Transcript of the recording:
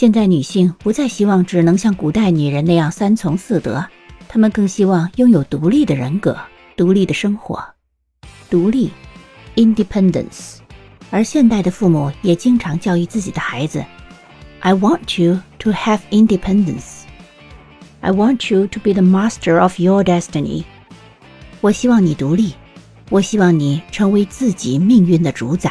现在女性不再希望只能像古代女人那样三从四德，她们更希望拥有独立的人格，独立的生活。独立 independence 而现代的父母也经常教育自己的孩子。i want you to have independence i want you to be the master of your destiny 我希望你独立，我希望你成为自己命运的主宰。